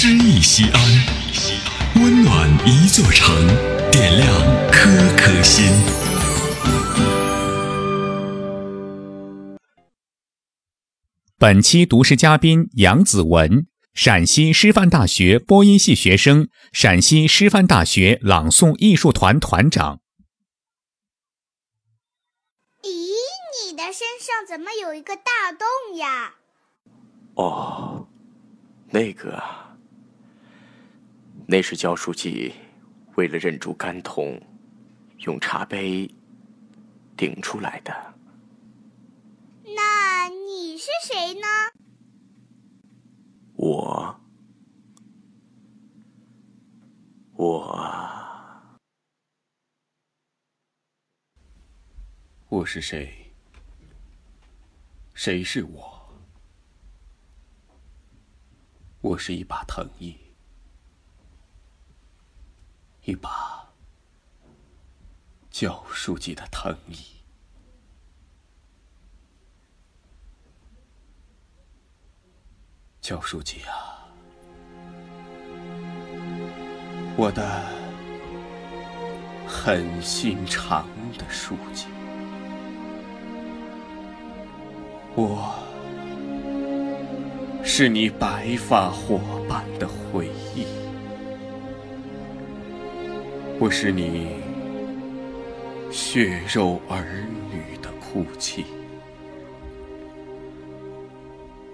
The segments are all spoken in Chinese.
诗意西安，温暖一座城，点亮颗颗心。本期读诗嘉宾杨子文，陕西师范大学播音系学生，陕西师范大学朗诵艺术团团长。咦，你的身上怎么有一个大洞呀？哦，那个啊，那是焦书记为了忍住肝痛，用茶杯顶出来的。那你是谁呢？我，我，我是谁？谁是我？我是一把藤椅，一把焦书记的藤椅。焦书记啊，我的很心肠的书记，我是你白发伙伴的回忆，我是你血肉儿女的哭泣，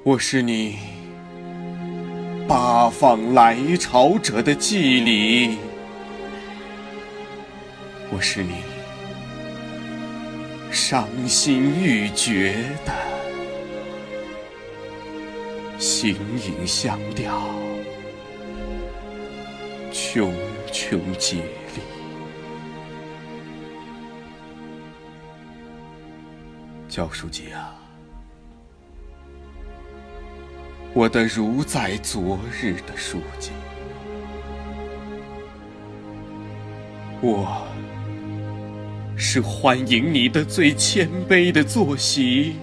我是你。八方来朝者的祭礼，我是你伤心欲绝的行吟香调，茕茕孑焦书记啊！我的如在昨日的书记，我是欢迎你的最谦卑的坐席，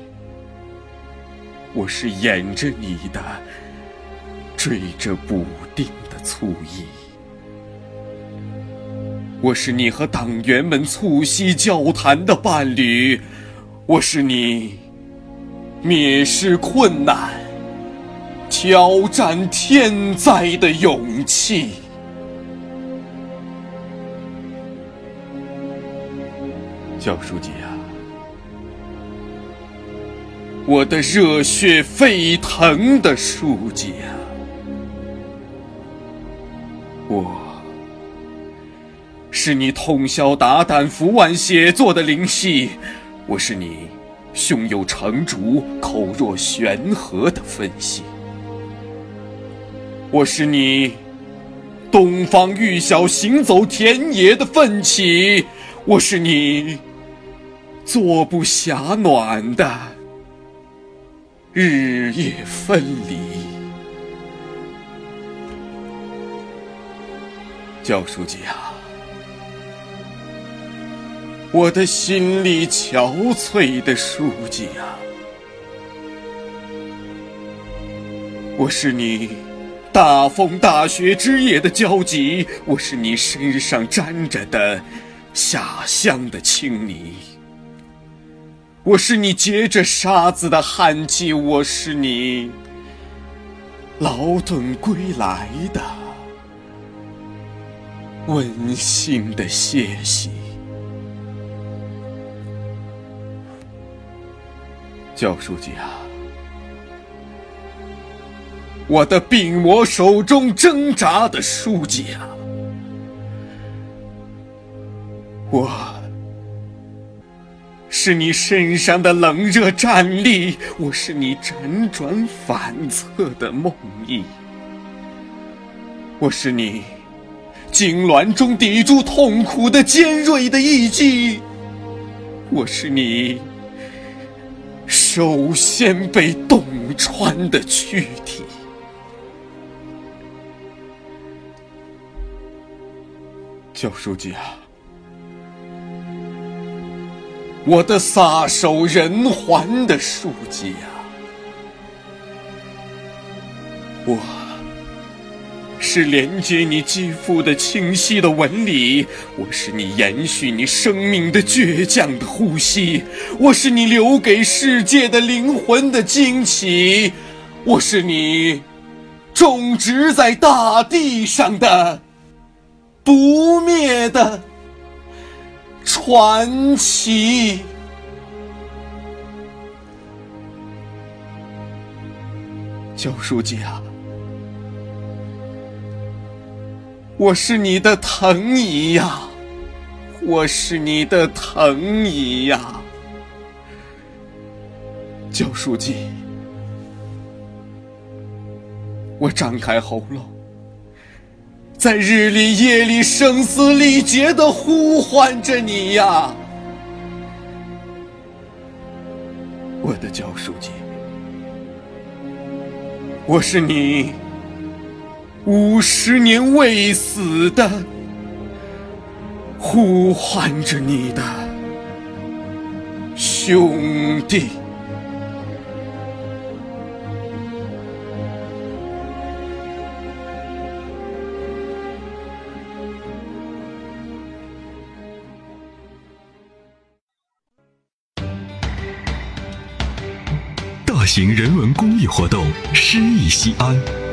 我是掩着你的缀着补丁的醋意，我是你和党员们促膝交谈的伴侣，我是你蔑视困难。挑战天灾的勇气，焦书记啊，我的热血沸腾的书记啊，我是你通宵达旦伏案写作的灵犀，我是你胸有成竹、口若悬河的分析。我是你东方玉晓行走田野的奋起，我是你坐不暇暖的日夜分离。焦书记啊，我的心力憔悴的书记啊，我是你。大风大雪之夜的交集，我是你身上沾着的下乡的青泥；我是你结着沙子的汗季；我是你劳顿归来的温馨的歇息。焦书记啊！我的病魔手中挣扎的书记啊，我是你身上的冷热战栗，我是你辗转反侧的梦呓，我是你痉挛中抵住痛苦的尖锐的一击，我是你首先被洞穿的躯体。焦书记啊，我的撒手人寰的书记啊，我是连接你肌肤的清晰的纹理，我是你延续你生命的倔强的呼吸，我是你留给世界的灵魂的惊奇，我是你种植在大地上的不灭的传奇。教书记啊，我是你的藤椅呀，我是你的藤椅呀，教书记，我张开喉咙，在日里夜里声嘶力竭的呼唤着你呀，我的教书记。我是你五十年未死的呼唤着你的兄弟。大型人文公益活动“诗意西安”，